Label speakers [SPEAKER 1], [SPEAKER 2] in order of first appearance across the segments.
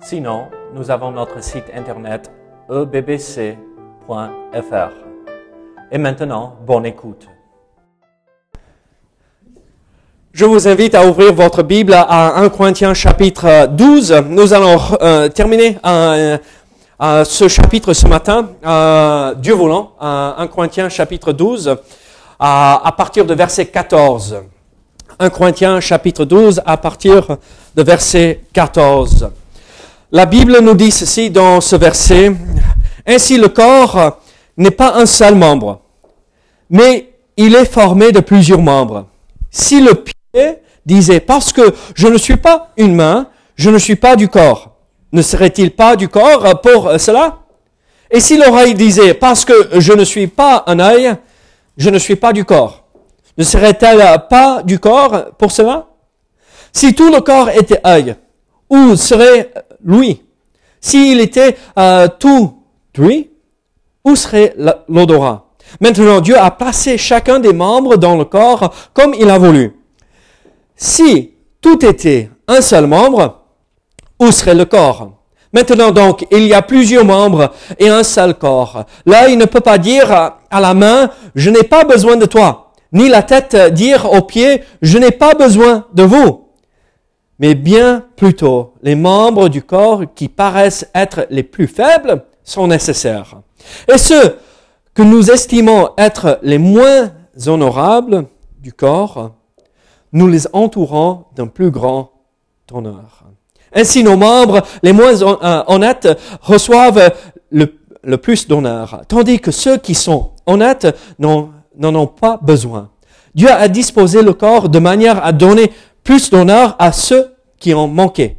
[SPEAKER 1] Sinon, nous avons notre site internet ebbc.fr. Et maintenant, bonne écoute.
[SPEAKER 2] Je vous invite à ouvrir votre Bible à 1 Corinthiens chapitre 12. Nous allons euh, terminer euh, euh, ce chapitre ce matin, Dieu voulant, 1 Corinthiens chapitre 12, à partir de verset 14. 1 Corinthiens chapitre 12 à partir de verset 14. La Bible nous dit ceci dans ce verset. Ainsi le corps n'est pas un seul membre, mais il est formé de plusieurs membres. Si le pied disait, parce que je ne suis pas une main, je ne suis pas du corps, ne serait-il pas du corps pour cela? Et si l'oreille disait, parce que je ne suis pas un œil, je ne suis pas du corps, ne serait-elle pas du corps pour cela? Si tout le corps était œil, où serait l'ouïe S'il était euh, tout lui, où serait l'odorat? Maintenant, Dieu a placé chacun des membres dans le corps comme il a voulu. Si tout était un seul membre, où serait le corps? Maintenant donc, il y a plusieurs membres et un seul corps. Là, il ne peut pas dire à la main, je n'ai pas besoin de toi, ni la tête dire aux pieds, je n'ai pas besoin de vous mais bien plutôt les membres du corps qui paraissent être les plus faibles sont nécessaires. Et ceux que nous estimons être les moins honorables du corps, nous les entourons d'un plus grand honneur. Ainsi, nos membres les moins euh, honnêtes reçoivent le, le plus d'honneur, tandis que ceux qui sont honnêtes n'en ont pas besoin. Dieu a disposé le corps de manière à donner plus d'honneur à ceux qui ont manqué,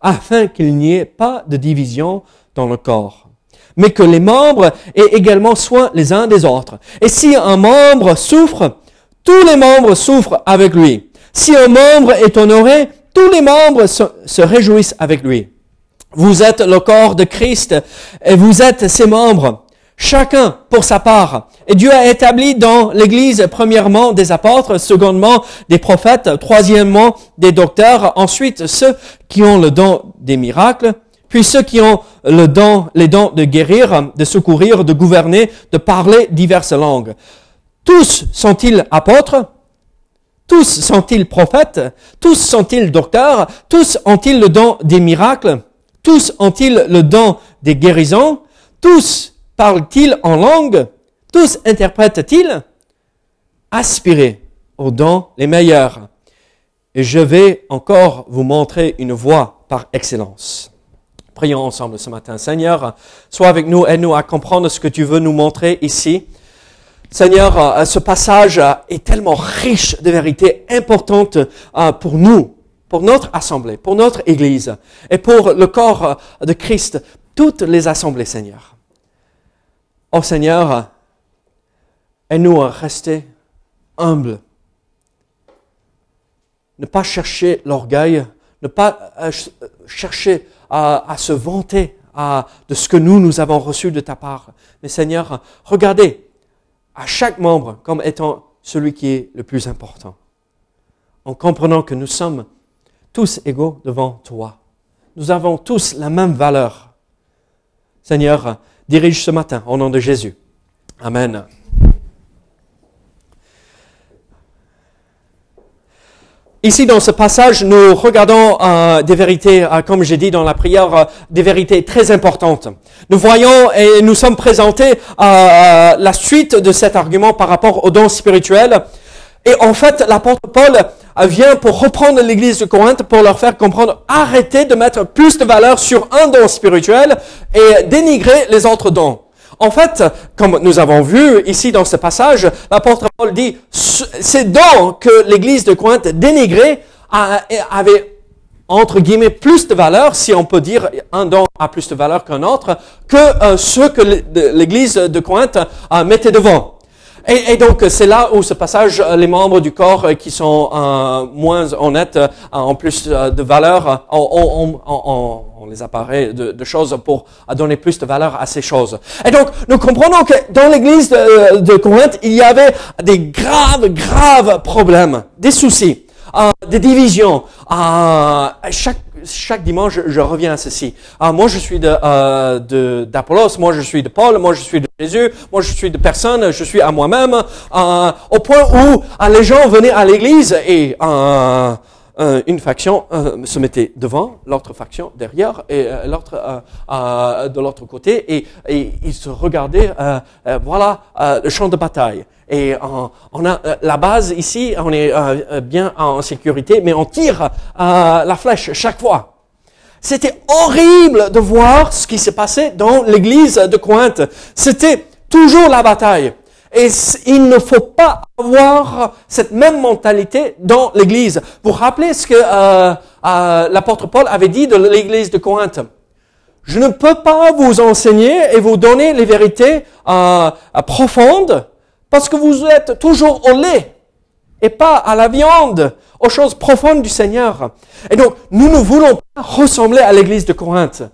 [SPEAKER 2] afin qu'il n'y ait pas de division dans le corps, mais que les membres aient également soin les uns des autres. Et si un membre souffre, tous les membres souffrent avec lui. Si un membre est honoré, tous les membres se, se réjouissent avec lui. Vous êtes le corps de Christ et vous êtes ses membres chacun pour sa part. Et Dieu a établi dans l'Église, premièrement, des apôtres, secondement, des prophètes, troisièmement, des docteurs, ensuite ceux qui ont le don des miracles, puis ceux qui ont le don, les dons de guérir, de secourir, de gouverner, de parler diverses langues. Tous sont-ils apôtres? Tous sont-ils prophètes? Tous sont-ils docteurs? Tous ont-ils le don des miracles? Tous ont-ils le don des guérisons? Tous Parlent-ils en langue? Tous interprètent-ils? Aspirez aux dons les meilleurs. Et je vais encore vous montrer une voie par excellence. Prions ensemble ce matin. Seigneur, sois avec nous, aide-nous à comprendre ce que tu veux nous montrer ici. Seigneur, ce passage est tellement riche de vérités importantes euh, pour nous, pour notre assemblée, pour notre Église et pour le corps de Christ, toutes les assemblées, Seigneur. Oh Seigneur, aide-nous à rester humbles. Ne pas chercher l'orgueil, ne pas euh, chercher à, se vanter de ce que nous, nous avons reçu de ta part. Mais Seigneur, regardez à chaque membre comme étant celui qui est le plus important. En comprenant que nous sommes tous égaux devant toi. Nous avons tous la même valeur. Seigneur, dirige ce matin au nom de Jésus. Amen. Ici, dans ce passage, nous regardons euh, des vérités, euh, comme j'ai dit dans la prière, euh, des vérités très importantes. Nous voyons et nous sommes présentés à la suite de cet argument par rapport aux dons spirituels. Et en fait, l'apôtre Paul vient pour reprendre l'église de Corinthe pour leur faire comprendre, arrêtez de mettre plus de valeur sur un don spirituel et dénigrer les autres dons. En fait, comme nous avons vu ici dans ce passage, l'apôtre Paul dit, ces dons que l'église de Corinthe dénigrait avaient entre guillemets, plus de valeur, si on peut dire un don a plus de valeur qu'un autre, que euh, ceux que l'Église de Corinthe euh, mettait devant. Et, et donc c'est là où ce passage, euh, les membres du corps euh, qui sont euh, moins honnêtes, en plus de valeur, on, on, on, on les apparaît de, de, choses pour donner plus de valeur à ces choses. Et donc nous comprenons que dans l'Église de, de Corinthe, il y avait des graves, graves problèmes, des soucis euh, des divisions. Euh, chaque, chaque dimanche, je, reviens à ceci. Euh, moi, je suis de, euh, d'Apollos, moi, je suis de Paul, moi, je suis de Jésus, moi, je suis de personne, je suis à moi-même, euh, au point où euh, les gens venaient à l'église et une faction se mettait devant, l'autre faction derrière et l'autre de l'autre côté et, ils se regardaient, voilà, le champ de bataille. Et on, a euh, la base ici, on est euh, euh, bien en sécurité, mais on tire la flèche chaque fois. C'était horrible de voir ce qui s'est passé dans l'église de Cointe. C'était toujours la bataille. Et il ne faut pas avoir cette même mentalité dans l'église. Vous rappelez ce que l'apôtre Paul avait dit de l'église de Corinth Je ne peux pas vous enseigner et vous donner les vérités profondes parce que vous êtes toujours au lait et pas à la viande, aux choses profondes du Seigneur. Et donc, nous ne voulons pas ressembler à l'église de Corinthe.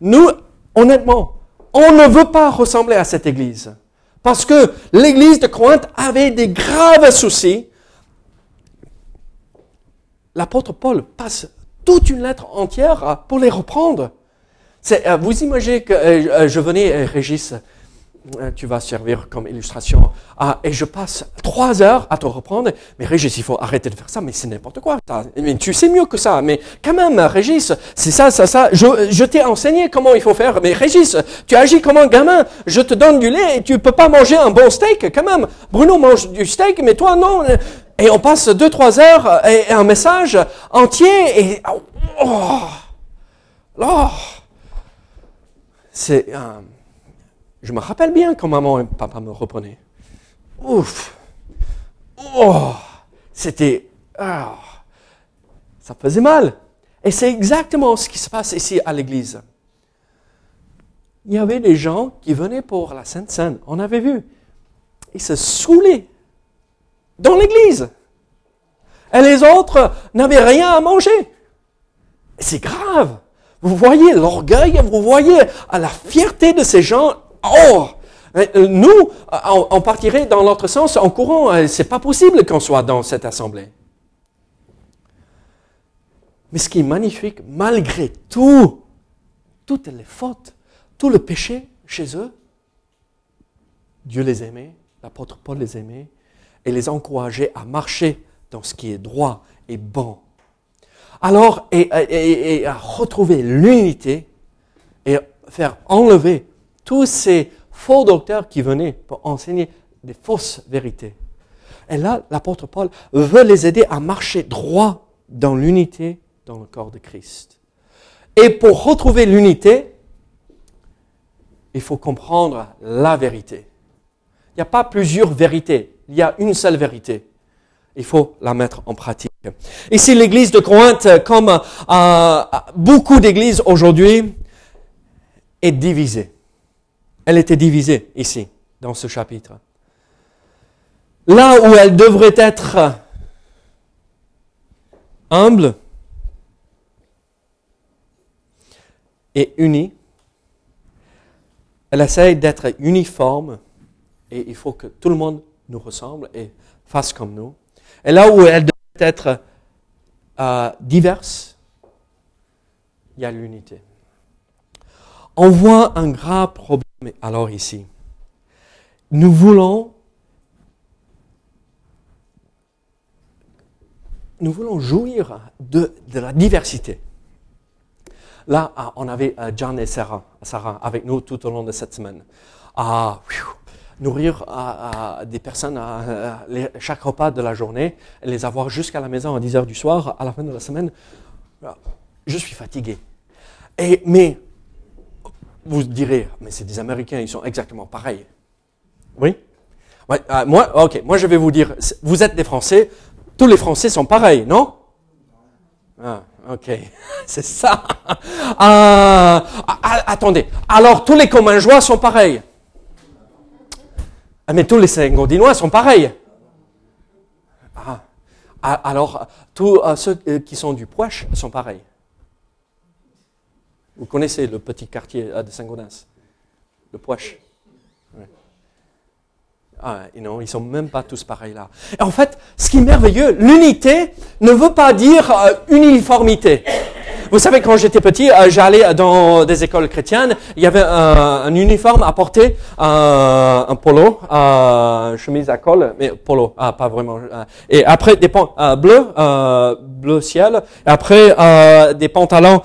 [SPEAKER 2] Nous, honnêtement, on ne veut pas ressembler à cette église. Parce que l'église de Corinthe avait des graves soucis. L'apôtre Paul passe toute une lettre entière pour les reprendre. Euh, vous imaginez que euh, euh, je venais, Régis, tu vas servir comme illustration. Ah, et je passe trois heures à te reprendre. Mais Régis, il faut arrêter de faire ça. Mais c'est n'importe quoi. Mais tu sais mieux que ça. Mais quand même, Régis, c'est ça, ça, ça. Je, t'ai enseigné comment il faut faire. Mais Régis, tu agis comme un gamin. Je te donne du lait et tu peux pas manger un bon steak quand même. Bruno mange du steak, mais toi non. Et on passe deux, trois heures et un message entier et oh, oh, c'est je me rappelle bien quand maman et papa me reprenaient. Ouf! Oh! C'était. Ah, ça faisait mal. Et c'est exactement ce qui se passe ici à l'église. Il y avait des gens qui venaient pour la Sainte Seine. On avait vu. Ils se saoulaient dans l'église. Et les autres n'avaient rien à manger. C'est grave. Vous voyez l'orgueil, vous voyez la fierté de ces gens Oh euh, Nous, on partirait dans l'autre sens en courant. Euh, c'est pas possible qu'on soit dans cette assemblée. Mais ce qui est magnifique, malgré tout, toutes les fautes, tout le péché chez eux, Dieu les aimait, l'apôtre Paul les aimait, et les encourageait à marcher dans ce qui est droit et bon. Alors, et, et à retrouver l'unité et faire enlever tous ces faux docteurs qui venaient pour enseigner des fausses vérités. Et là, l'apôtre Paul veut les aider à marcher droit dans l'unité dans le corps de Christ. Et pour retrouver l'unité, il faut comprendre la vérité. Il n'y a pas plusieurs vérités, il y a une seule vérité. Il faut la mettre en pratique. Ici, l'église de Corinthe, comme euh, beaucoup d'églises aujourd'hui, est divisée. Elle était divisée ici, dans ce chapitre. Là où elle devrait être humble et unie, elle essaye d'être uniforme et il faut que tout le monde nous ressemble et fasse comme nous. Et là où elle devrait être euh, diverse, il y a l'unité. On voit un grave problème alors ici, nous voulons, nous voulons jouir de, la diversité. Là, ah, on avait euh, John et Sarah, Sarah avec nous tout au long de cette semaine. À nourrir des personnes à, chaque repas de la journée, les avoir jusqu'à la maison à 10 heures du soir, à la fin de la semaine. Je suis fatigué. Et, mais vous direz, mais c'est des Américains, ils sont exactement pareils. Oui euh, Moi, ok, moi je vais vous dire, vous êtes des Français, tous les Français sont pareils, non? Ah, Ok, c'est ça. Euh, attendez, alors tous les communs joie sont pareils. Ah, mais tous les Saint-Gaudinois sont pareils. Ah, alors, tous euh, ceux euh, qui sont du Poche sont pareils. Vous connaissez le petit quartier de Saint-Gaudens Le Poche ah, non, ils sont même pas tous pareils là. Et en fait, ce qui est merveilleux, l'unité ne veut pas dire euh, uniformité. Vous savez, quand j'étais petit, euh, j'allais dans des écoles chrétiennes, il y avait un, uniforme à porter, euh, un polo, chemise à col, mais polo, ah, pas vraiment. et après des pantalons bleus, bleu ciel, et après des pantalons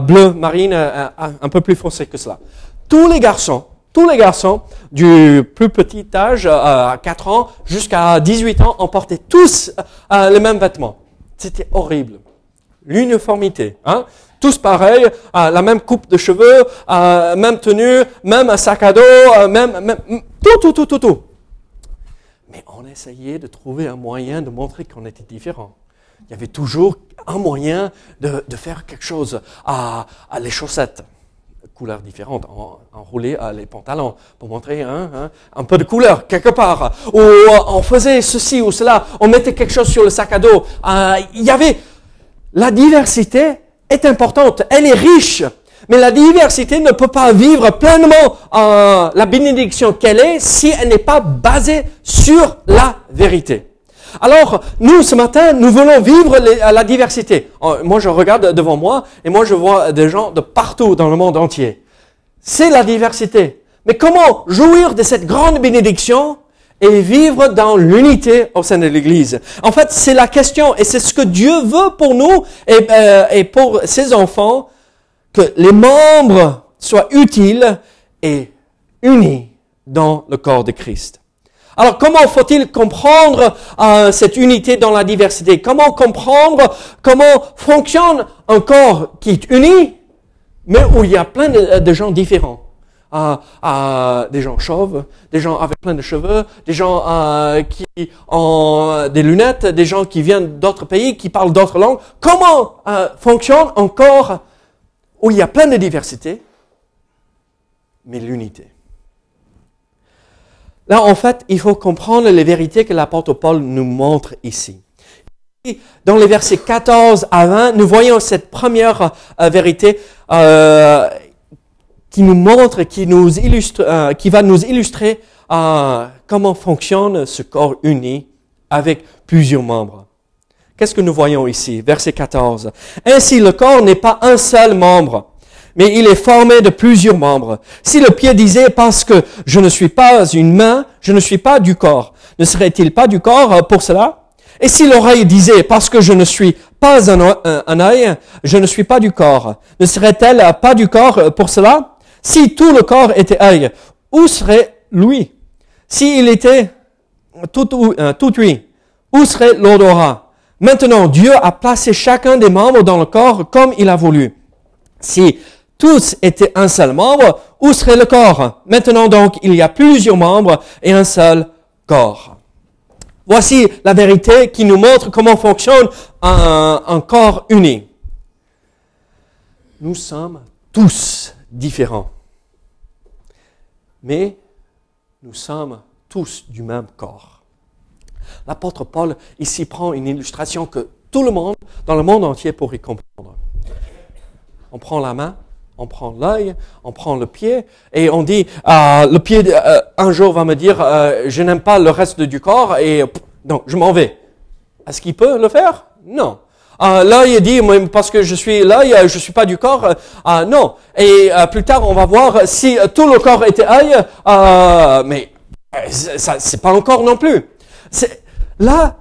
[SPEAKER 2] bleu marine, un peu plus foncés que cela. Tous les garçons tous les garçons, du plus petit âge, euh, à 4 ans, jusqu'à 18 ans, ont porté tous euh, les mêmes vêtements. C'était horrible. L'uniformité. Hein? Tous pareils, euh, la même coupe de cheveux, même tenue, même sac à dos, même, même, tout, tout, tout, tout, tout. Mais on essayait de trouver un moyen de montrer qu'on était différent. Il y avait toujours un moyen de, faire quelque chose. à les chaussettes couleurs différentes, enrouler euh, les pantalons pour montrer hein, un peu de couleur quelque part. Ou euh, on faisait ceci ou cela, on mettait quelque chose sur le sac à dos. Euh, il y avait la diversité est importante, elle est riche, mais la diversité ne peut pas vivre pleinement la bénédiction qu'elle est si elle n'est pas basée sur la vérité. Alors, nous, ce matin, nous voulons vivre la diversité. Oh, moi, je regarde devant moi et moi, je vois des gens de partout dans le monde entier. C'est la diversité. Mais comment jouir de cette grande bénédiction et vivre dans l'unité au sein de l'Église. En fait, c'est la question et c'est ce que Dieu veut pour nous et, euh, pour ses enfants, que les membres soient utiles et unis dans le corps de Christ. Alors comment faut-il comprendre euh, cette unité dans la diversité? Comment comprendre comment fonctionne un corps qui est uni, mais où il y a plein de, gens différents? Euh, euh, des gens chauves, des gens avec plein de cheveux, des gens qui ont des lunettes, des gens qui viennent d'autres pays, qui parlent d'autres langues. Comment fonctionne un corps où il y a plein de diversité, mais l'unité? Là, en fait, il faut comprendre les vérités que l'apôtre Paul nous montre ici. Dans les versets 14 à 20, nous voyons cette première euh, vérité euh, qui nous montre, qui, nous illustre, euh, qui va nous illustrer comment fonctionne ce corps uni avec plusieurs membres. Qu'est-ce que nous voyons ici? Verset 14. Ainsi, le corps n'est pas un seul membre, mais il est formé de plusieurs membres. Si le pied disait parce que je ne suis pas une main, je ne suis pas du corps, ne serait-il pas du corps euh, pour cela? Et si l'oreille disait parce que je ne suis pas un, un, œil, je ne suis pas du corps, ne serait-elle pas du corps euh, pour cela? Si tout le corps était œil, où serait lui? S'il était tout, euh, tout lui, où serait l'odorat? Maintenant, Dieu a placé chacun des membres dans le corps comme il a voulu. Si tous étaient un seul membre, où serait le corps? Maintenant donc, il y a plusieurs membres et un seul corps. Voici la vérité qui nous montre comment fonctionne un, corps uni. Nous sommes tous différents, mais nous sommes tous du même corps. L'apôtre Paul ici prend une illustration que tout le monde, dans le monde entier, pourrait comprendre. On prend la main, on prend l'œil, on prend le pied, et on dit, euh, le pied euh, un jour va me dire, euh, je n'aime pas le reste du corps, et donc je m'en vais. Est-ce qu'il peut le faire? Non. L'œil dit, parce que je suis l'œil, je suis pas du corps. non. Et plus tard, on va voir si tout le corps était œil, mais ça, c'est pas encore non plus. Là,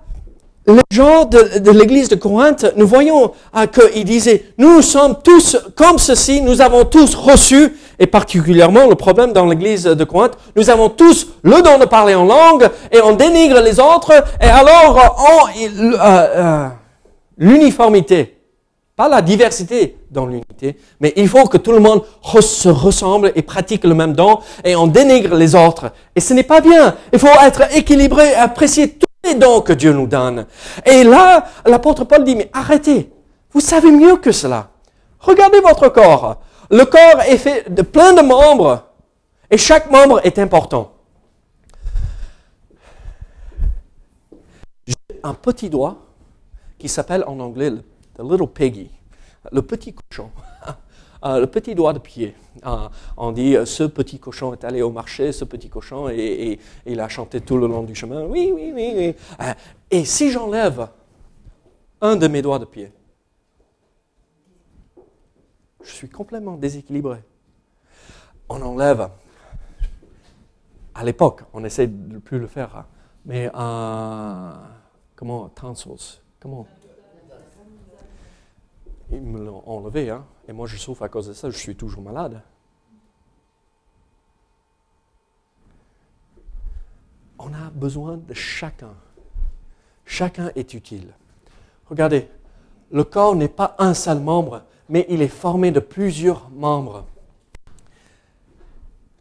[SPEAKER 2] les gens de, l'église de Corinthe, nous voyons ah, qu'ils disaient, nous sommes tous comme ceci, nous avons tous reçu, et particulièrement le problème dans l'église de Corinthe, nous avons tous le don de parler en langue, et on dénigre les autres, et alors on, euh, euh, l'uniformité, pas la diversité dans l'unité, mais il faut que tout le monde se ressemble et pratique le même don, et on dénigre les autres. Et ce n'est pas bien. Il faut être équilibré et apprécier tout les dons que Dieu nous donne. Et là, l'apôtre Paul dit, mais arrêtez. Vous savez mieux que cela. Regardez votre corps. Le corps est fait de plein de membres et chaque membre est important. J'ai un petit doigt qui s'appelle en anglais the little piggy, le petit cochon. Euh, le petit doigt de pied. Euh, on dit euh, ce petit cochon est allé au marché, ce petit cochon, et, il a chanté tout le long du chemin. Oui, oui, oui. oui. et si j'enlève un de mes doigts de pied, je suis complètement déséquilibré. On enlève. À l'époque, on essaie de ne plus le faire, hein. mais comment tonsils, comment ils me l'ont enlevé, hein, et moi je souffre à cause de ça, je suis toujours malade. On a besoin de chacun. Chacun est utile. Regardez, le corps n'est pas un seul membre, mais il est formé de plusieurs membres.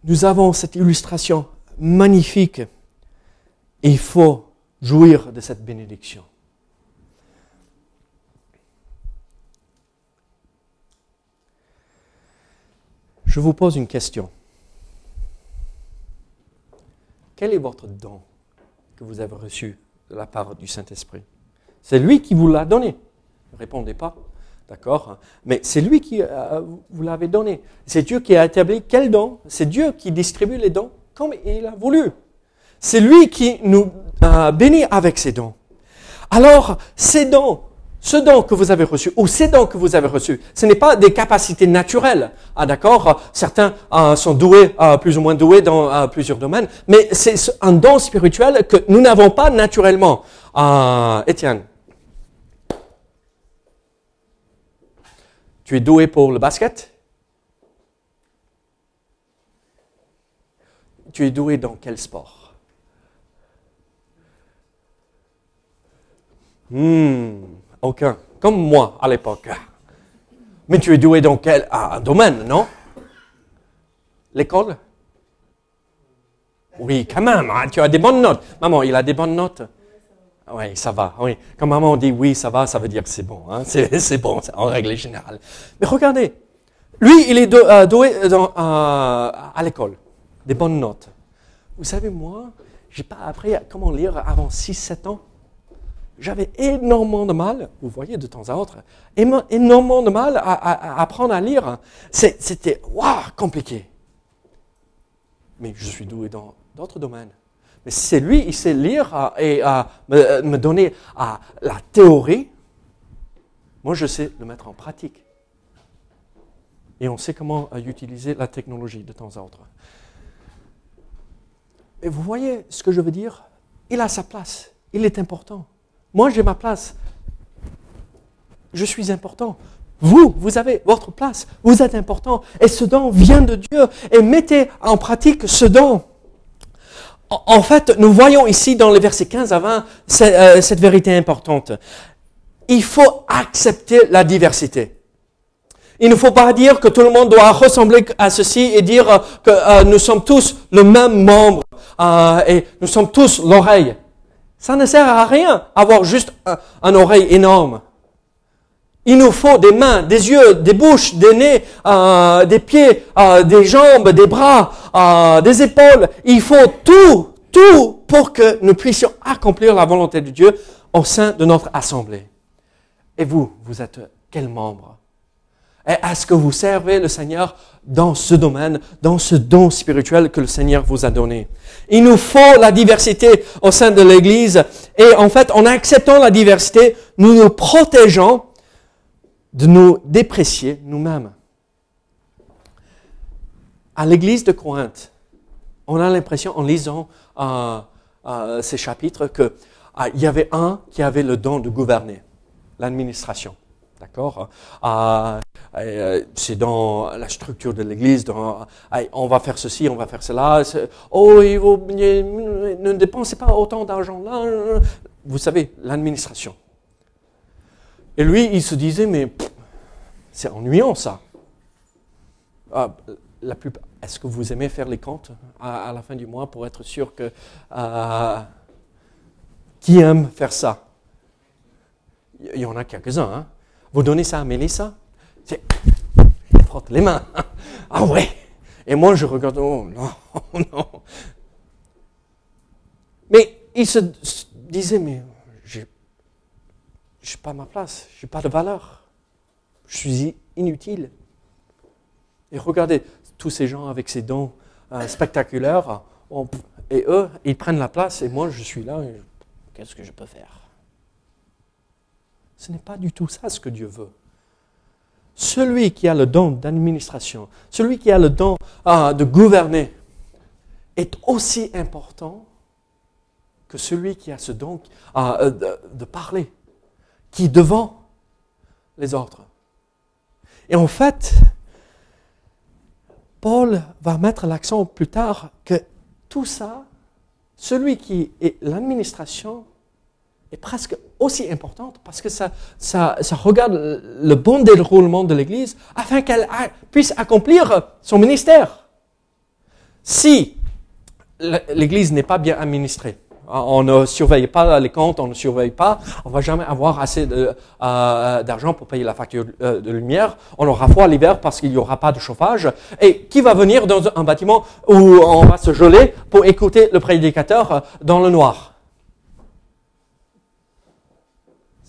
[SPEAKER 2] Nous avons cette illustration magnifique il faut jouir de cette bénédiction. Je vous pose une question. Quel est votre don que vous avez reçu de la part du Saint-Esprit? C'est lui qui vous l'a donné. Ne répondez pas. D'accord Mais c'est lui qui euh, vous l'avez donné. C'est Dieu qui a établi quel don? C'est Dieu qui distribue les dons comme il a voulu. C'est lui qui nous a bénis avec ses dons. Alors, ces dons, ce don que vous avez reçu ou ces dons que vous avez reçus, ce n'est pas des capacités naturelles. Ah, d'accord Certains euh, sont doués, euh, plus ou moins doués dans euh, plusieurs domaines, mais c'est un don spirituel que nous n'avons pas naturellement. Étienne, tu es doué pour le basket? Tu es doué dans quel sport? Hmm. Aucun. Comme moi à l'époque. Mais tu es doué dans quel domaine, non? L'école? Oui, quand même, hein, tu as des bonnes notes. Maman, il a des bonnes notes Oui, ça va. Oui. Quand maman dit oui, ça va, ça veut dire que c'est bon. Hein. C'est bon, en règle générale. Mais regardez, lui, il est euh, doué euh, à l'école. Des bonnes notes. Vous savez, moi, je n'ai pas appris comment lire avant 6-7 ans j'avais énormément de mal, vous voyez de temps à autre, énormément de mal à, apprendre à lire. C'était compliqué. Mais je suis doué dans d'autres domaines. Mais c'est lui, il sait lire et me, me, donner la théorie. Moi, je sais le mettre en pratique. Et on sait comment utiliser la technologie de temps à autre. Et vous voyez ce que je veux dire? Il a sa place. Il est important. Moi, j'ai ma place. Je suis important. Vous, vous avez votre place. Vous êtes important. Et ce don vient de Dieu. Et mettez en pratique ce don. En fait, nous voyons ici dans les versets 15 à 20 euh, cette vérité importante. Il faut accepter la diversité. Il ne faut pas dire que tout le monde doit ressembler à ceci et dire que euh, nous sommes tous le même membre euh, et nous sommes tous l'oreille. Ça ne sert à rien avoir juste un, oreille énorme. Il nous faut des mains, des yeux, des bouches, des nez, euh, des pieds, euh, des jambes, des bras, euh, des épaules. Il faut tout, tout pour que nous puissions accomplir la volonté de Dieu au sein de notre assemblée. Et vous, vous êtes quel membre? Est-ce que vous servez le Seigneur dans ce domaine, dans ce don spirituel que le Seigneur vous a donné Il nous faut la diversité au sein de l'Église. Et en fait, en acceptant la diversité, nous nous protégeons de nous déprécier nous-mêmes. À l'Église de Corinthe, on a l'impression, en lisant euh, euh, ces chapitres, qu'il euh, y avait un qui avait le don de gouverner, l'administration. D'accord ah, euh, C'est dans la structure de l'Église. on va faire ceci, on va faire cela. Oh, il ne dépensez pas autant d'argent là. Vous savez, l'administration. Et lui, il se disait, mais c'est ennuyant ça. Ah, la Est-ce que vous aimez faire les comptes à, la fin du mois pour être sûr que qui aime faire ça? Il y en a quelques-uns. Hein Vous donnez ça à Mélissa? C'est, frotte les mains. Ah ouais. Et moi, je regarde, oh non, non. Mais il se disait, mais je n'ai pas ma place, je n'ai pas de valeur, je suis inutile. Et regardez tous ces gens avec ces dons euh, spectaculaires, et eux, ils prennent la place, et moi, je suis là, qu'est-ce que je peux faire? Ce n'est pas du tout ça ce que Dieu veut. Celui qui a le don d'administration, celui qui a le don euh, de gouverner, est aussi important que celui qui a ce don euh, de, parler, qui devant les autres. Et en fait, Paul va mettre l'accent plus tard que tout ça, celui qui est l'administration, est presque aussi importante parce que ça, ça, ça regarde le bon déroulement de l'Église afin qu'elle puisse accomplir son ministère. Si l'Église n'est pas bien administrée, on ne surveille pas les comptes, on ne surveille pas, on va jamais avoir assez euh, d'argent pour payer la facture euh, de lumière. On aura froid l'hiver parce qu'il n'y aura pas de chauffage. Et qui va venir dans un bâtiment où on va se geler pour écouter le prédicateur euh, dans le noir?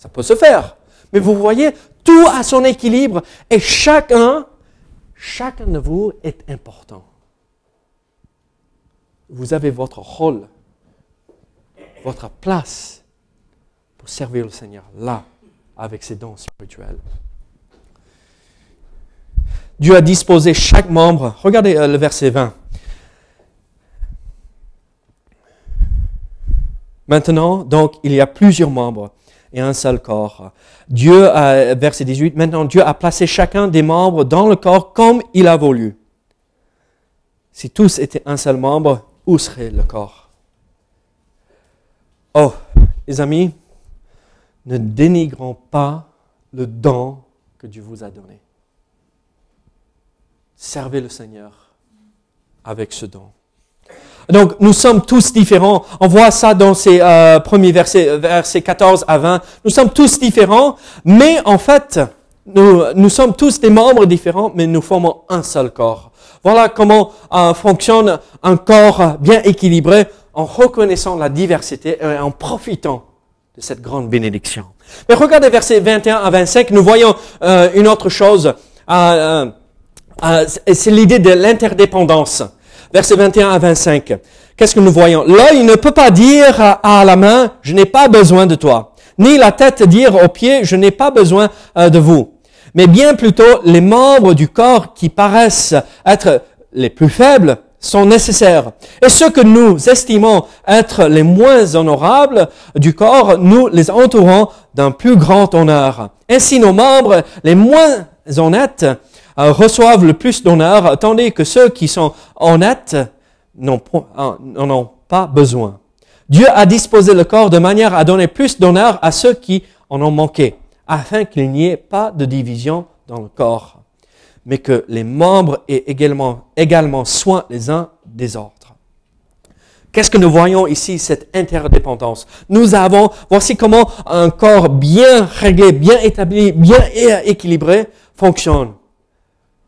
[SPEAKER 2] Ça peut se faire. Mais vous voyez, tout a son équilibre et chacun, chacun de vous est important. Vous avez votre rôle votre place pour servir le Seigneur là, avec ses dons spirituels. Dieu a disposé chaque membre. Regardez euh, le verset 20. Maintenant, donc, il y a plusieurs membres et un seul corps. Dieu, a, verset 18, maintenant Dieu a placé chacun des membres dans le corps comme il a voulu. Si tous étaient un seul membre, où serait le corps? Oh, les amis, ne dénigrons pas le don que Dieu vous a donné. Servez le Seigneur avec ce don. Donc, nous sommes tous différents. On voit ça dans ces euh, premiers versets, versets 14 à 20. Nous sommes tous différents, mais en fait, nous, nous sommes tous des membres différents, mais nous formons un seul corps. Voilà comment euh, fonctionne un corps bien équilibré en reconnaissant la diversité et en profitant de cette grande bénédiction. Mais regardez versets 21 à 25, nous voyons euh, une autre chose. Euh, euh, c'est l'idée de l'interdépendance. Versets 21 à 25. Qu'est-ce que nous voyons? L'œil ne peut pas dire à la main, je n'ai pas besoin de toi. Ni la tête dire aux pieds, je n'ai pas besoin de vous. Mais bien plutôt les membres du corps qui paraissent être les plus faibles sont nécessaires. Et ceux que nous estimons être les moins honorables du corps, nous les entourons d'un plus grand honneur. Ainsi, nos membres les moins honnêtes euh, reçoivent le plus d'honneur, tandis que ceux qui sont honnêtes n'en ont pas besoin. Dieu a disposé le corps de manière à donner plus d'honneur à ceux qui en ont manqué, afin qu'il n'y ait pas de division dans le corps mais que les membres aient également, également soin les uns des autres. Qu'est-ce que nous voyons ici, cette interdépendance? Nous avons, voici comment un corps bien réglé, bien établi, bien équilibré fonctionne.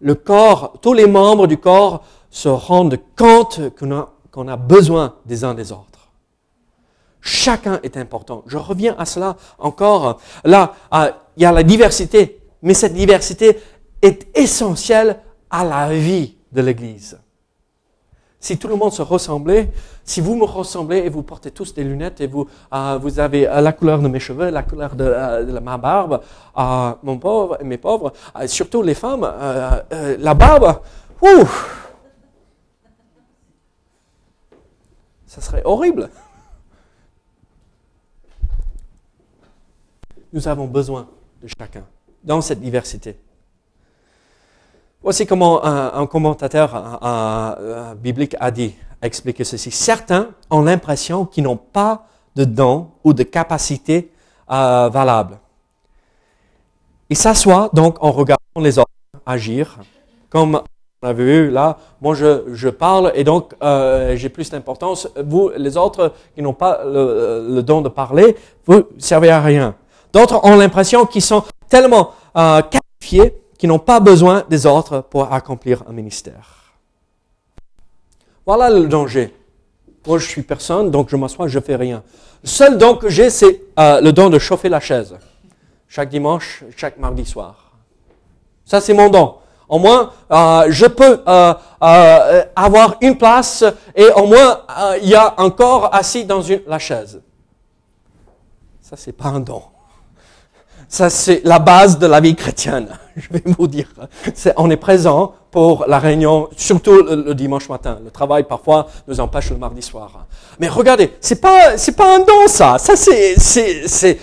[SPEAKER 2] Le corps, tous les membres du corps se rendent compte qu'on a, besoin des uns des autres. Chacun est important. Je reviens à cela encore. Là, il y a la diversité, mais cette diversité est essentiel à la vie de l'Église. Si tout le monde se ressemblait, si vous me ressemblez et vous portez tous des lunettes et vous, euh, avez euh, la couleur de mes cheveux, la couleur de, euh, ma barbe, mon pauvre, mes pauvres, surtout les femmes, la barbe, ouf, ça serait horrible. Nous avons besoin de chacun dans cette diversité. Voici comment un, commentateur biblique a dit, a expliqué ceci. Certains ont l'impression qu'ils n'ont pas de dons ou de capacités euh, valables. Ils s'assoient donc en regardant les autres agir, comme on a vu là, moi je, parle et donc euh, j'ai plus d'importance. Vous, les autres qui n'ont pas le, don de parler, vous servez à rien. D'autres ont l'impression qu'ils sont tellement euh, qualifiés qu'ils n'ont pas besoin des autres pour accomplir un ministère. Voilà le danger. Moi, je suis personne, donc je m'assois, je fais rien. Le seul don que j'ai, c'est euh, le don de chauffer la chaise. Chaque dimanche, chaque mardi soir. Ça, c'est mon don. Au moins, euh, je peux euh, avoir une place et au moins, il y a un corps assis dans la chaise. Ça, c'est pas un don. Ça, c'est la base de la vie chrétienne. Je vais vous dire. On est présent pour la réunion, surtout le, dimanche matin. Le travail, parfois, nous empêche le mardi soir. Mais regardez, c'est pas, pas un don, ça. Ça, c'est,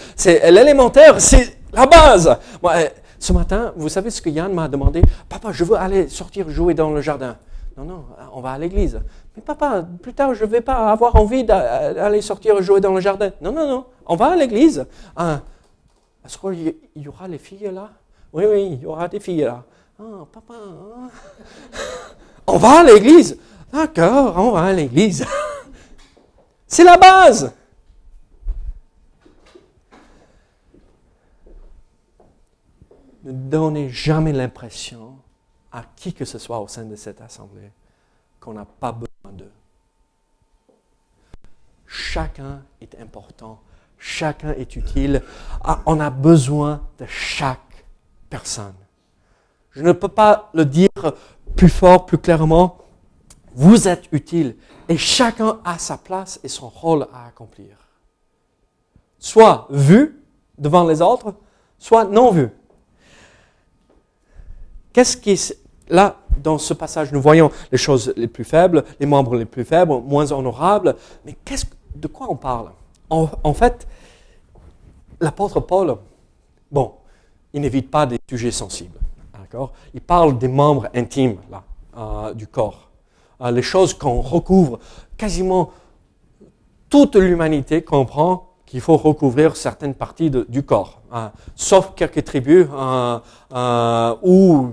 [SPEAKER 2] l'élémentaire. C'est la base. Moi, ce matin, vous savez ce que Yann m'a demandé? Papa, je veux aller sortir jouer dans le jardin. Non, non, on va à l'église. Mais papa, plus tard, je vais pas avoir envie d'aller sortir jouer dans le jardin. Non, non, non, on va à l'église. Est-ce qu'il y aura les filles là? Oui, oui, il y aura des filles là. Ah, papa. Hein? on va à l'église. D'accord, on va à l'église. C'est la base. Ne donnez jamais l'impression à qui que ce soit au sein de cette assemblée qu'on n'a pas besoin d'eux. Chacun est important, chacun est utile. Ah, on a besoin de chaque personne. Je ne peux pas le dire plus fort, plus clairement. Vous êtes utile et chacun a sa place et son rôle à accomplir. Soit vu devant les autres, soit non vu. Qu'est-ce qui là dans ce passage Nous voyons les choses les plus faibles, les membres les plus faibles, moins honorables. Mais qu'est-ce, de quoi on parle? En, fait, l'apôtre Paul, bon, il n'évite pas des sujets sensibles. Il parle des membres intimes là, euh, du corps. Euh, les choses qu'on recouvre, quasiment toute l'humanité comprend qu'il faut recouvrir certaines parties du corps, hein, sauf quelques tribus hein, euh, où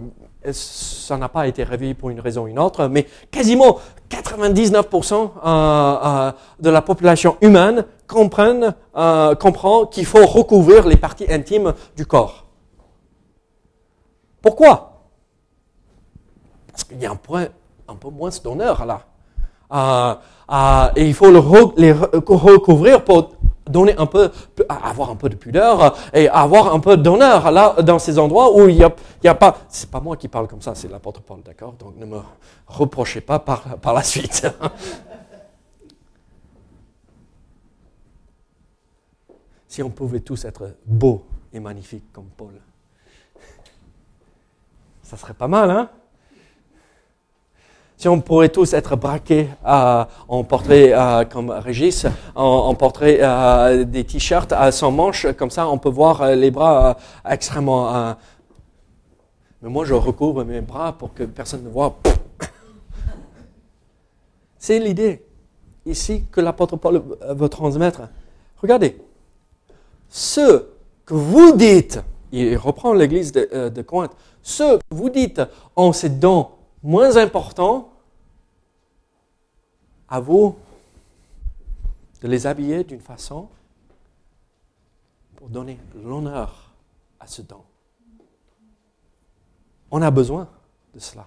[SPEAKER 2] ça n'a pas été réveillé pour une raison ou une autre, mais quasiment 99% euh, euh, de la population humaine comprennent, euh, comprend qu'il faut recouvrir les parties intimes du corps. Pourquoi? Parce qu'il y a un point un peu moins d'honneur là. Et il faut le les recouvrir pour donner un peu, avoir un peu de pudeur et avoir un peu d'honneur là dans ces endroits où il n'y a pas. C'est pas moi qui parle comme ça, c'est l'apôtre Paul, d'accord? Donc ne me reprochez pas par, par la suite. si on pouvait tous être beaux et magnifiques comme Paul, ça serait pas mal, hein? Si on pourrait tous être braqués euh, en portrait euh, comme Régis, en, portrait euh, des t-shirts sans manches, comme ça on peut voir les bras extrêmement... mais moi je recouvre mes bras pour que personne ne voit. C'est l'idée ici que l'apôtre Paul veut transmettre. Regardez, ce que vous dites, il reprend l'église de, de Corinth, ce que vous dites en ces dons moins important, à vous de les habiller d'une façon pour donner l'honneur à ce don. On a besoin de cela.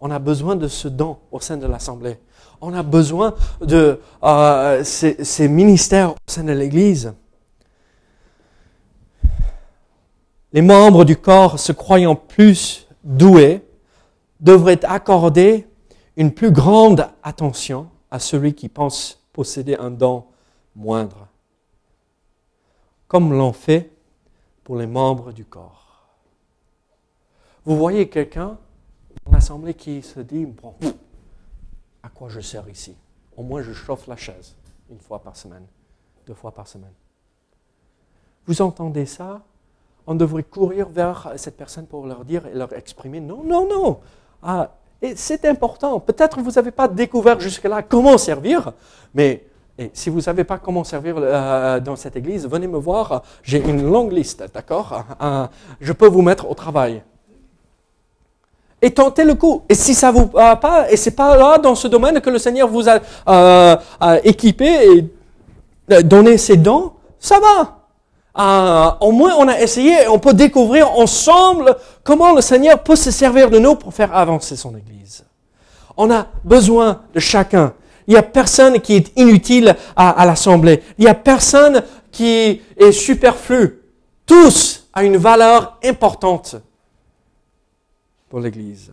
[SPEAKER 2] On a besoin de ce don au sein de l'Assemblée. On a besoin de euh, ces, ces ministères au sein de l'Église. Les membres du corps, se croyant plus doués, devrait accorder une plus grande attention à celui qui pense posséder un don moindre, comme l'ont fait pour les membres du corps. Vous voyez quelqu'un dans l'assemblée qui se dit, bon, à quoi je sers ici? Au moins je chauffe la chaise une fois par semaine, deux fois par semaine. Vous entendez ça? On devrait courir vers cette personne pour leur dire et leur exprimer, non, non, non, ah, et c'est important. Peut-être vous n'avez pas découvert jusque-là comment servir, mais si vous ne savez pas comment servir euh, dans cette église, venez me voir. J'ai une longue liste, d'accord? Euh, Je peux vous mettre au travail. Et tentez le coup. Et si ça ne vous va pas, et c'est pas là dans ce domaine que le Seigneur vous a euh, équipé et donné ses dons, ça va. Euh, au moins on a essayé, on peut découvrir ensemble comment le Seigneur peut se servir de nous pour faire avancer son Église. On a besoin de chacun. Il n'y a personne qui est inutile à, à l'Assemblée. Il n'y a personne qui est superflu. Tous ont une valeur importante pour l'Église.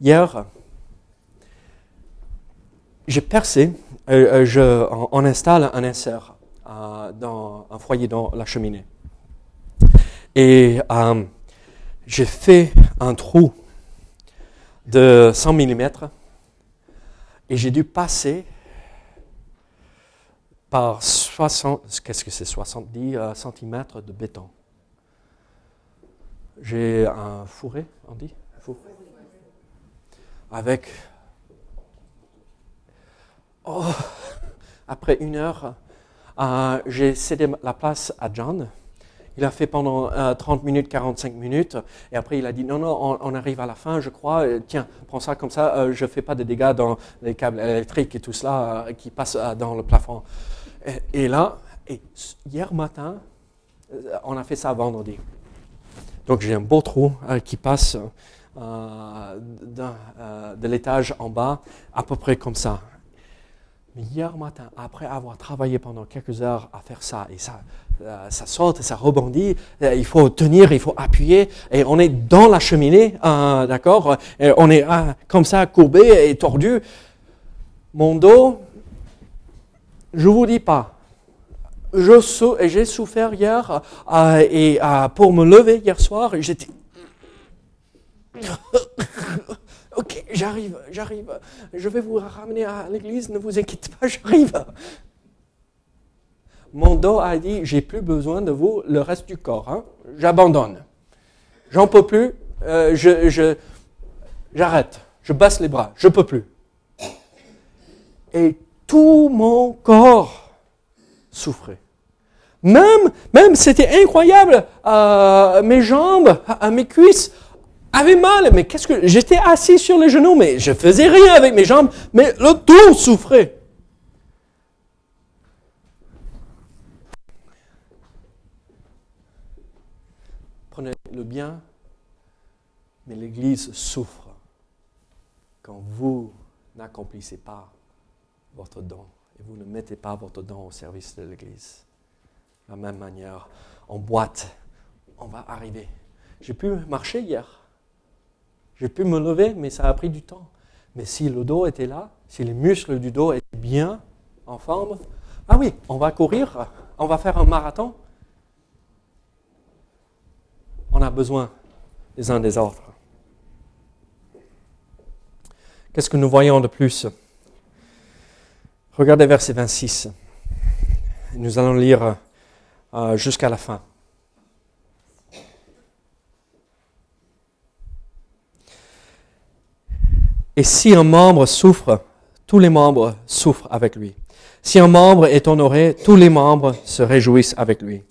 [SPEAKER 2] Hier, j'ai percé, euh, euh, je, on, installe un insert euh, dans un foyer dans la cheminée. Et j'ai fait un trou de 100 mm et j'ai dû passer par 60, qu'est-ce que c'est, 70 cm de béton. J'ai un fourré, on dit? Avec Oh, après une heure, euh, j'ai cédé la place à John. Il a fait pendant 30 euh, minutes, 45 minutes, et après il a dit non, non, on, arrive à la fin, je crois. tiens, prends ça comme ça, euh, je ne fais pas de dégâts dans les câbles électriques et tout cela qui passe dans le plafond. Et, là, hier matin, on a fait ça vendredi. Donc j'ai un beau trou qui passe de l'étage en bas, à peu près comme ça. Mais hier matin, après avoir travaillé pendant quelques heures à faire ça, et ça, euh, saute, ça rebondit, euh, il faut tenir, il faut appuyer, et on est dans la cheminée, euh, d'accord On est comme ça, courbé et tordu. Mon dos, je vous dis pas, j'ai souffert hier, et pour me lever hier soir, j'étais Ok, j'arrive, j'arrive. Je vais vous ramener à l'église, ne vous inquiétez pas, j'arrive. Mon dos a dit, j'ai plus besoin de vous le reste du corps. Hein. J'abandonne. J'en peux plus. Euh, j'arrête. Je baisse les bras. Je peux plus. Et tout mon corps souffrait. Même, même c'était incroyable. Euh, mes jambes, à mes cuisses avait mal, mais qu'est-ce que j'étais assis sur les genoux, mais je faisais rien avec mes jambes, mais le dos souffrait. Prenez le bien, mais l'Église souffre quand vous n'accomplissez pas votre don et vous ne mettez pas votre don au service de l'Église. De la même manière, en boîte, on va arriver. J'ai pu marcher hier. J'ai pu me lever, mais ça a pris du temps. Mais si le dos était là, si les muscles du dos étaient bien en forme, ah oui, on va courir, on va faire un marathon. On a besoin les uns des autres. Qu'est-ce que nous voyons de plus? Regardez verset 26. Nous allons lire euh, jusqu'à la fin. Et si un membre souffre, tous les membres souffrent avec lui. Si un membre est honoré, tous les membres se réjouissent avec lui.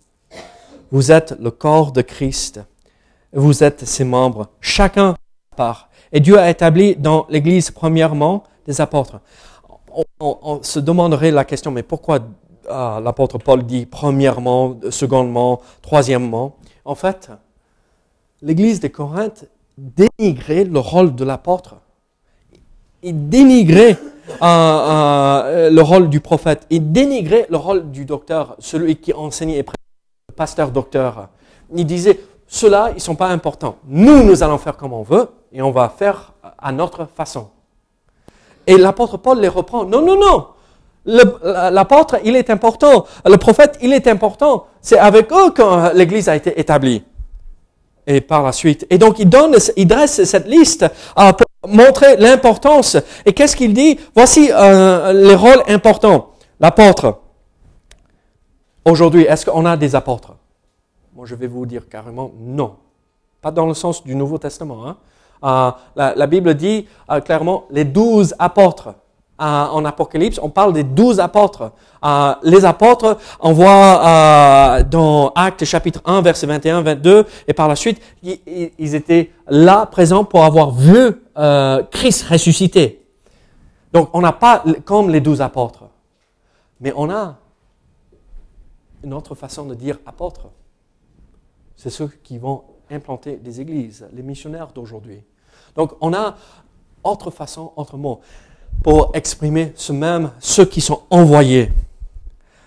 [SPEAKER 2] Vous êtes le corps de Christ. Vous êtes ses membres, chacun part. Et Dieu a établi dans l'Église, premièrement, des apôtres. On, se demanderait la question, mais pourquoi ah, l'apôtre Paul dit premièrement, secondement, troisièmement? En fait, l'Église de Corinthe dénigrait le rôle de l'apôtre il dénigrait euh, euh, le rôle du prophète, il dénigrait le rôle du docteur, celui qui enseignait et le pasteur docteur. Il disait, ceux-là, ils ne sont pas importants. Nous, nous allons faire comme on veut et on va faire à notre façon. Et l'apôtre Paul les reprend. Non, non, non. L'apôtre, il est important. Le prophète, il est important. C'est avec eux que l'Église a été établie. Et par la suite. Et donc, il donne, il dresse cette liste euh, pour montrer l'importance. Et qu'est-ce qu'il dit? Voici euh, les rôles importants. L'apôtre. Aujourd'hui, est-ce qu'on a des apôtres? Moi, je vais vous dire carrément non. Pas dans le sens du Nouveau Testament. Hein. Euh, la, Bible dit clairement les douze apôtres. En Apocalypse, on parle des douze apôtres. les apôtres, on voit dans Actes chapitre 1, verset 21, 22, et par la suite, ils étaient là, présents pour avoir vu euh, Christ ressuscité. Donc, on n'a pas comme les douze apôtres. Mais on a une autre façon de dire apôtre. C'est ceux qui vont implanter des églises, les missionnaires d'aujourd'hui. Donc on a autre façon, autre mot, pour exprimer ce même, ceux qui sont envoyés.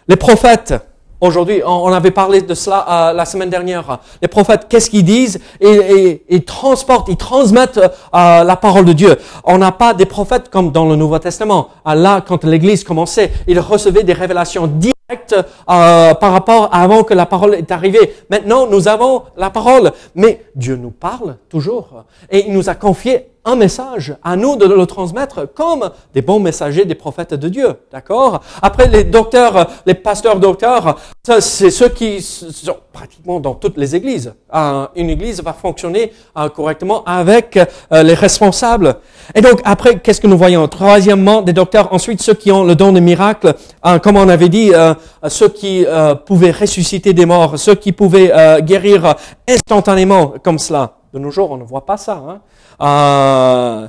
[SPEAKER 2] Les prophètes, aujourd'hui, on avait parlé de cela euh, la semaine dernière. Les prophètes, qu'est-ce qu'ils disent? Ils, transportent, ils transmettent euh, la parole de Dieu. On n'a pas des prophètes comme dans le Nouveau Testament. Euh, là, quand l'Église commençait, ils recevaient des révélations directes par rapport à avant que la parole est arrivée. Maintenant, nous avons la parole, mais Dieu nous parle toujours et il nous a confié un message, à nous de le transmettre comme des bons messagers des prophètes de Dieu. D'accord? Après, les docteurs, les pasteurs docteurs, c'est ceux qui sont pratiquement dans toutes les églises. Euh, une église va fonctionner euh, correctement avec euh, les responsables. Et donc, après, qu'est-ce que nous voyons? Troisièmement, des docteurs. Ensuite, ceux qui ont le don des miracles, comme on avait dit, ceux qui pouvaient ressusciter des morts, ceux qui pouvaient guérir instantanément comme cela. De nos jours, on ne voit pas ça. Hein euh,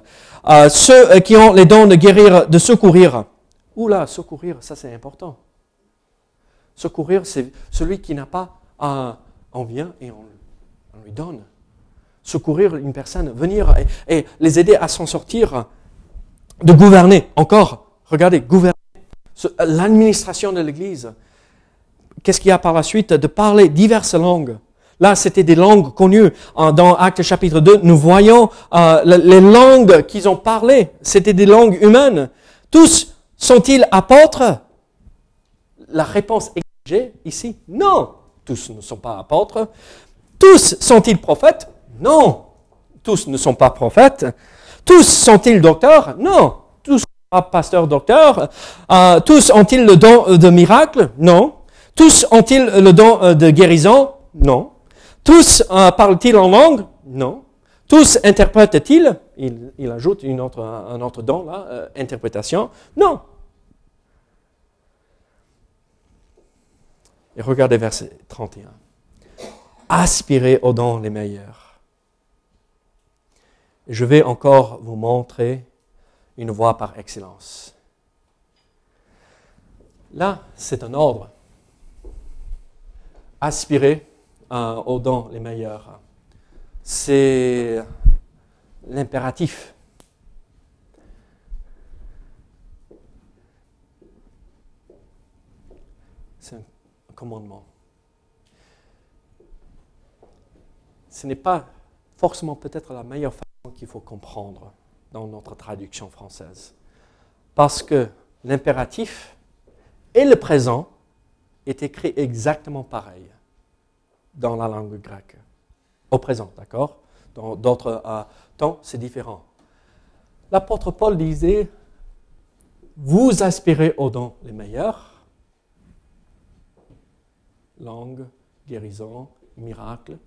[SPEAKER 2] euh, ceux qui ont les dons de guérir, de secourir. Oula, secourir, ça c'est important. Secourir, c'est celui qui n'a pas, euh, on vient et on, lui donne. Secourir une personne, venir et, les aider à s'en sortir, de gouverner. Encore, regardez, gouverner. L'administration de l'Église. Qu'est-ce qu'il y a par la suite? De parler diverses langues. Là, c'était des langues connues. Dans Actes chapitre 2, nous voyons euh, les langues qu'ils ont parlé. C'était des langues humaines. Tous sont-ils apôtres? La réponse exigée ici, non. Tous ne sont pas apôtres. Tous sont-ils prophètes? Non. Tous ne sont pas prophètes. Tous sont-ils docteurs? Non. Tous sont pas pasteurs docteurs. Euh, tous ont-ils le don de miracle Non. Tous ont-ils le don euh, de guérison? Non. Tous euh, parlent-ils en langue? Non. Tous interprètent-ils? Il, ajoute un autre don là, euh, interprétation. Non. Et regardez verset 31. Aspirez aux dons les meilleurs. je vais encore vous montrer une voie par excellence. Là, c'est un ordre. Aspirez aux dons les meilleurs. C'est l'impératif. C'est un commandement. Ce n'est pas forcément peut-être la meilleure façon qu'il faut comprendre dans notre traduction française. Parce que l'impératif et le présent est écrit exactement pareil dans la langue grecque. Au présent, d'accord? Dans d'autres euh, temps, c'est différent. L'apôtre Paul disait, vous aspirez aux dons les meilleurs, langue, guérison, miracle.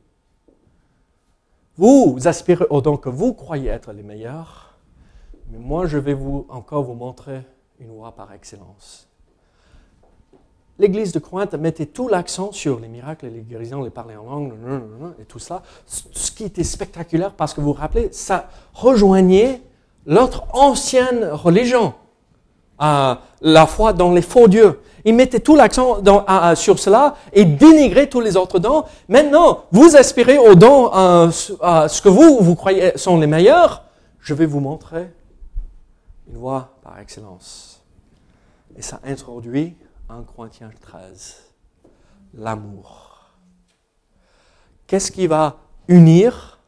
[SPEAKER 2] Vous aspirez aux dons que vous croyez être les meilleurs, mais moi je vais vous encore vous montrer une voie par excellence l'église de Corinthe mettait tout l'accent sur les miracles, les guérisons, les parler en langue, et tout ça. Ce qui était spectaculaire, parce que vous vous rappelez, ça rejoignait l'autre ancienne religion, la foi dans les faux dieux. Ils mettaient tout l'accent sur cela et dénigraient tous les autres dons. Maintenant, vous aspirez aux dons, ce que vous, vous croyez sont les meilleurs. Je vais vous montrer une voie par excellence. Et ça introduit 1 Corinthiens 13, l'amour. Qu'est-ce qui va unir?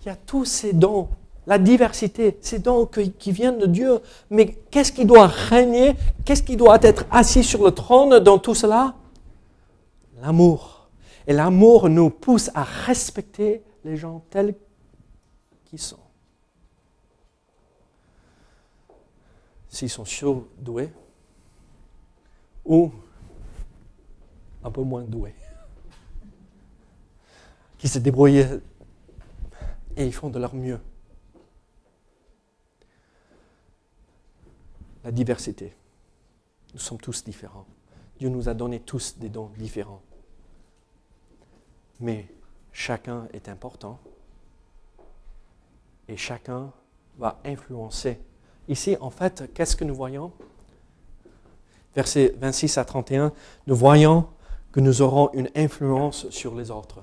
[SPEAKER 2] Il y a tous ces dons, la diversité, ces dons qui viennent de Dieu. Mais qu'est-ce qui doit régner? Qu'est-ce qui doit être assis sur le trône dans tout cela? L'amour. Et l'amour nous pousse à respecter les gens tels qu'ils sont. S'ils sont surdoués, ou un peu moins doués, qui se débrouillent et ils font de leur mieux. La diversité. Nous sommes tous différents. Dieu nous a donné tous des dons différents. Mais chacun est important et chacun va influencer. Ici, en fait, qu'est-ce que nous voyons? Versets 26 à 31, nous voyons que nous aurons une influence sur les autres.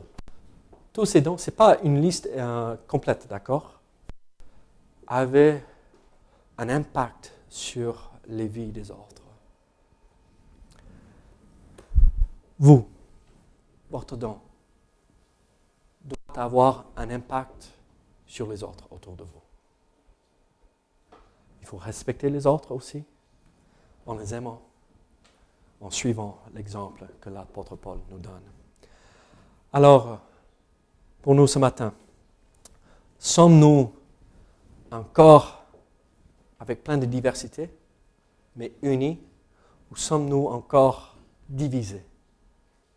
[SPEAKER 2] Tous ces dons, ce n'est pas une liste euh, complète, d'accord? Avait un impact sur les vies des autres. Vous, votre don, doit avoir un impact sur les autres autour de vous. Il faut respecter les autres aussi en les aimant, en suivant l'exemple que l'apôtre Paul nous donne. Alors, pour nous ce matin, sommes-nous un corps avec plein de diversité, mais unis, ou sommes-nous encore divisés,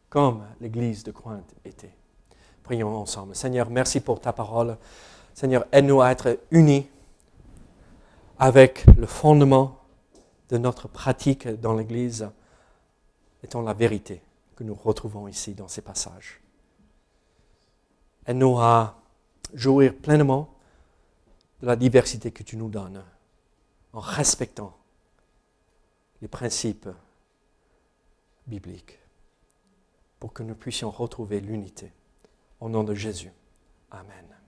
[SPEAKER 2] comme l'Église de Corinthe était? Prions ensemble. Seigneur, merci pour ta parole. Seigneur, aide-nous à être unis avec le fondement de notre pratique dans l'Église étant la vérité que nous retrouvons ici dans ces passages. Aide-nous à jouir pleinement de la diversité que tu nous donnes en respectant les principes bibliques pour que nous puissions retrouver l'unité. Au nom de Jésus. Amen.